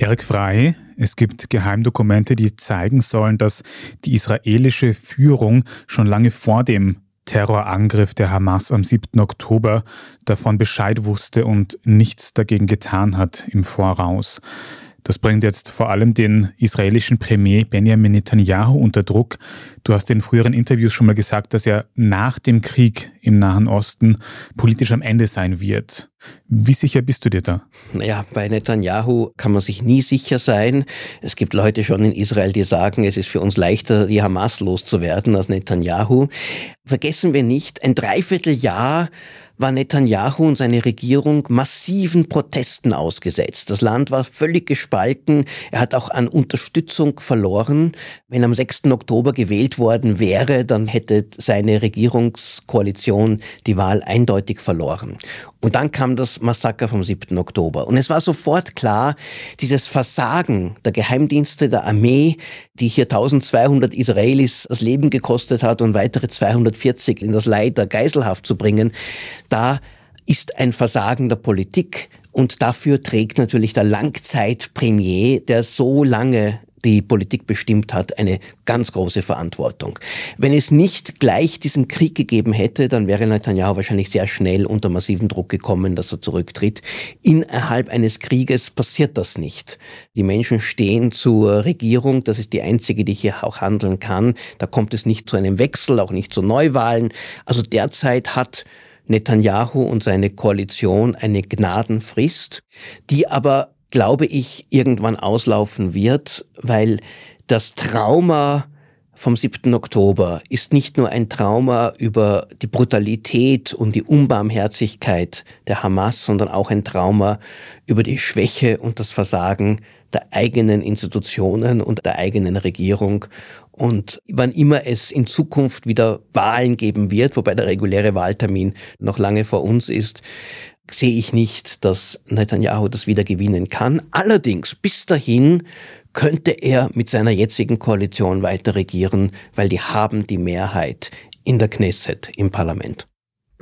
Erik Frey, es gibt Geheimdokumente, die zeigen sollen, dass die israelische Führung schon lange vor dem Terrorangriff der Hamas am 7. Oktober davon Bescheid wusste und nichts dagegen getan hat im Voraus. Das bringt jetzt vor allem den israelischen Premier Benjamin Netanyahu unter Druck. Du hast in früheren Interviews schon mal gesagt, dass er nach dem Krieg im Nahen Osten politisch am Ende sein wird. Wie sicher bist du dir da? Naja, bei Netanyahu kann man sich nie sicher sein. Es gibt Leute schon in Israel, die sagen, es ist für uns leichter, die Hamas loszuwerden als Netanyahu. Vergessen wir nicht, ein Dreivierteljahr war Netanyahu und seine Regierung massiven Protesten ausgesetzt. Das Land war völlig gespalten. Er hat auch an Unterstützung verloren. Wenn am 6. Oktober gewählt worden wäre, dann hätte seine Regierungskoalition die Wahl eindeutig verloren. Und dann kam das Massaker vom 7. Oktober. Und es war sofort klar, dieses Versagen der Geheimdienste, der Armee, die hier 1200 Israelis das Leben gekostet hat und weitere 240 in das Leid der Geiselhaft zu bringen, da ist ein Versagen der Politik und dafür trägt natürlich der Langzeitpremier, der so lange die Politik bestimmt hat, eine ganz große Verantwortung. Wenn es nicht gleich diesen Krieg gegeben hätte, dann wäre Netanyahu wahrscheinlich sehr schnell unter massiven Druck gekommen, dass er zurücktritt. Innerhalb eines Krieges passiert das nicht. Die Menschen stehen zur Regierung, das ist die einzige, die hier auch handeln kann. Da kommt es nicht zu einem Wechsel, auch nicht zu Neuwahlen. Also derzeit hat Netanyahu und seine Koalition eine Gnadenfrist, die aber glaube ich, irgendwann auslaufen wird, weil das Trauma vom 7. Oktober ist nicht nur ein Trauma über die Brutalität und die Unbarmherzigkeit der Hamas, sondern auch ein Trauma über die Schwäche und das Versagen der eigenen Institutionen und der eigenen Regierung. Und wann immer es in Zukunft wieder Wahlen geben wird, wobei der reguläre Wahltermin noch lange vor uns ist, sehe ich nicht, dass Netanyahu das wieder gewinnen kann. Allerdings, bis dahin könnte er mit seiner jetzigen Koalition weiter regieren, weil die haben die Mehrheit in der Knesset, im Parlament.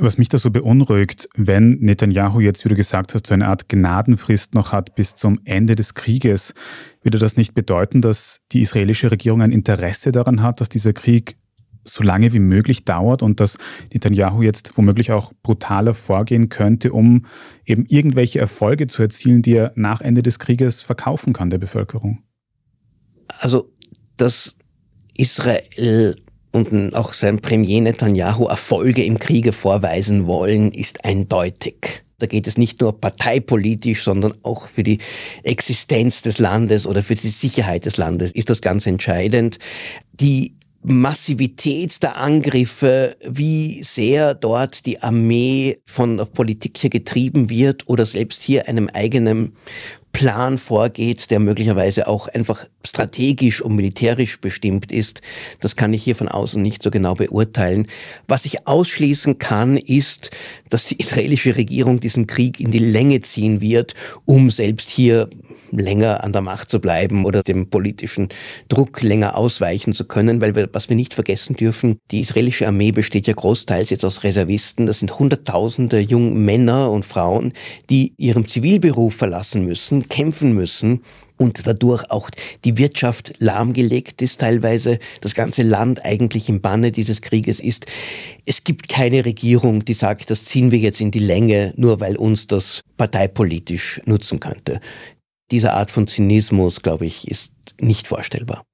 Was mich da so beunruhigt, wenn Netanyahu jetzt, wie du gesagt hast, so eine Art Gnadenfrist noch hat bis zum Ende des Krieges, würde das nicht bedeuten, dass die israelische Regierung ein Interesse daran hat, dass dieser Krieg so lange wie möglich dauert und dass Netanyahu jetzt womöglich auch brutaler vorgehen könnte, um eben irgendwelche Erfolge zu erzielen, die er nach Ende des Krieges verkaufen kann der Bevölkerung? Also, dass Israel und auch sein Premier Netanyahu Erfolge im Kriege vorweisen wollen, ist eindeutig. Da geht es nicht nur parteipolitisch, sondern auch für die Existenz des Landes oder für die Sicherheit des Landes ist das ganz entscheidend. Die Massivität der Angriffe, wie sehr dort die Armee von der Politik hier getrieben wird oder selbst hier einem eigenen Plan vorgeht, der möglicherweise auch einfach strategisch und militärisch bestimmt ist, das kann ich hier von außen nicht so genau beurteilen. Was ich ausschließen kann, ist, dass die israelische Regierung diesen Krieg in die Länge ziehen wird, um selbst hier länger an der Macht zu bleiben oder dem politischen Druck länger ausweichen zu können, weil wir, was wir nicht vergessen dürfen, die israelische Armee besteht ja großteils jetzt aus Reservisten. Das sind Hunderttausende junge Männer und Frauen, die ihrem Zivilberuf verlassen müssen, kämpfen müssen und dadurch auch die Wirtschaft lahmgelegt ist, teilweise das ganze Land eigentlich im Banne dieses Krieges ist. Es gibt keine Regierung, die sagt, das ziehen wir jetzt in die Länge, nur weil uns das parteipolitisch nutzen könnte diese Art von Zynismus, glaube ich, ist nicht vorstellbar.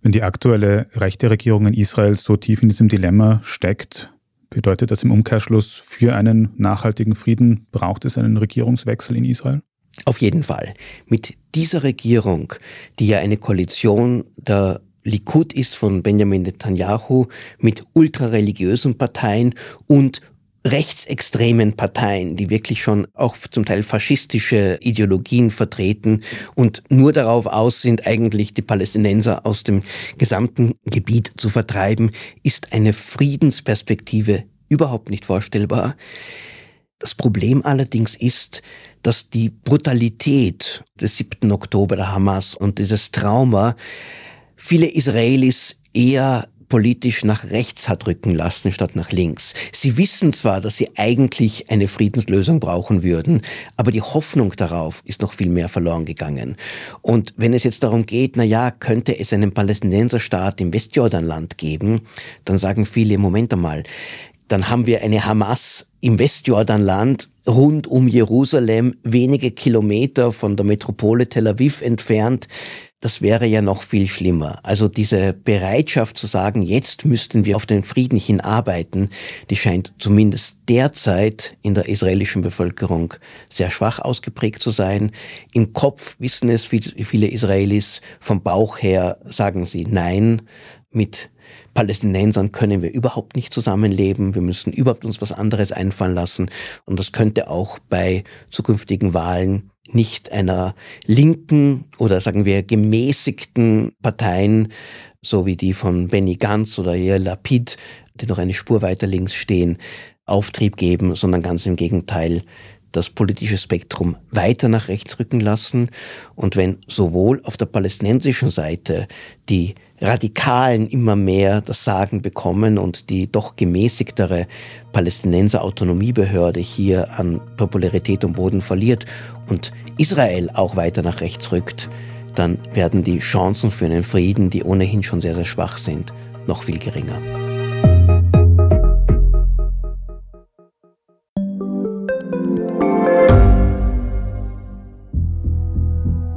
Wenn die aktuelle rechte Regierung in Israel so tief in diesem Dilemma steckt, bedeutet das im Umkehrschluss für einen nachhaltigen Frieden, braucht es einen Regierungswechsel in Israel? Auf jeden Fall. Mit dieser Regierung, die ja eine Koalition der Likud ist von Benjamin Netanyahu mit ultrareligiösen Parteien und rechtsextremen Parteien, die wirklich schon auch zum Teil faschistische Ideologien vertreten und nur darauf aus sind, eigentlich die Palästinenser aus dem gesamten Gebiet zu vertreiben, ist eine Friedensperspektive überhaupt nicht vorstellbar. Das Problem allerdings ist, dass die Brutalität des 7. Oktober der Hamas und dieses Trauma viele Israelis eher politisch nach rechts hat rücken lassen statt nach links. Sie wissen zwar, dass sie eigentlich eine Friedenslösung brauchen würden, aber die Hoffnung darauf ist noch viel mehr verloren gegangen. Und wenn es jetzt darum geht, na ja, könnte es einen Palästinenserstaat im Westjordanland geben, dann sagen viele, Moment einmal, dann haben wir eine Hamas im Westjordanland rund um Jerusalem, wenige Kilometer von der Metropole Tel Aviv entfernt. Das wäre ja noch viel schlimmer. Also diese Bereitschaft zu sagen, jetzt müssten wir auf den Frieden hinarbeiten, die scheint zumindest derzeit in der israelischen Bevölkerung sehr schwach ausgeprägt zu sein. Im Kopf wissen es viele Israelis, vom Bauch her sagen sie Nein. Mit Palästinensern können wir überhaupt nicht zusammenleben. Wir müssen überhaupt uns was anderes einfallen lassen. Und das könnte auch bei zukünftigen Wahlen nicht einer linken oder sagen wir gemäßigten Parteien, so wie die von Benny Gantz oder Yair Lapid, die noch eine Spur weiter links stehen, Auftrieb geben, sondern ganz im Gegenteil das politische Spektrum weiter nach rechts rücken lassen. Und wenn sowohl auf der palästinensischen Seite die Radikalen immer mehr das Sagen bekommen und die doch gemäßigtere Palästinenser Autonomiebehörde hier an Popularität und Boden verliert und Israel auch weiter nach rechts rückt, dann werden die Chancen für einen Frieden, die ohnehin schon sehr, sehr schwach sind, noch viel geringer.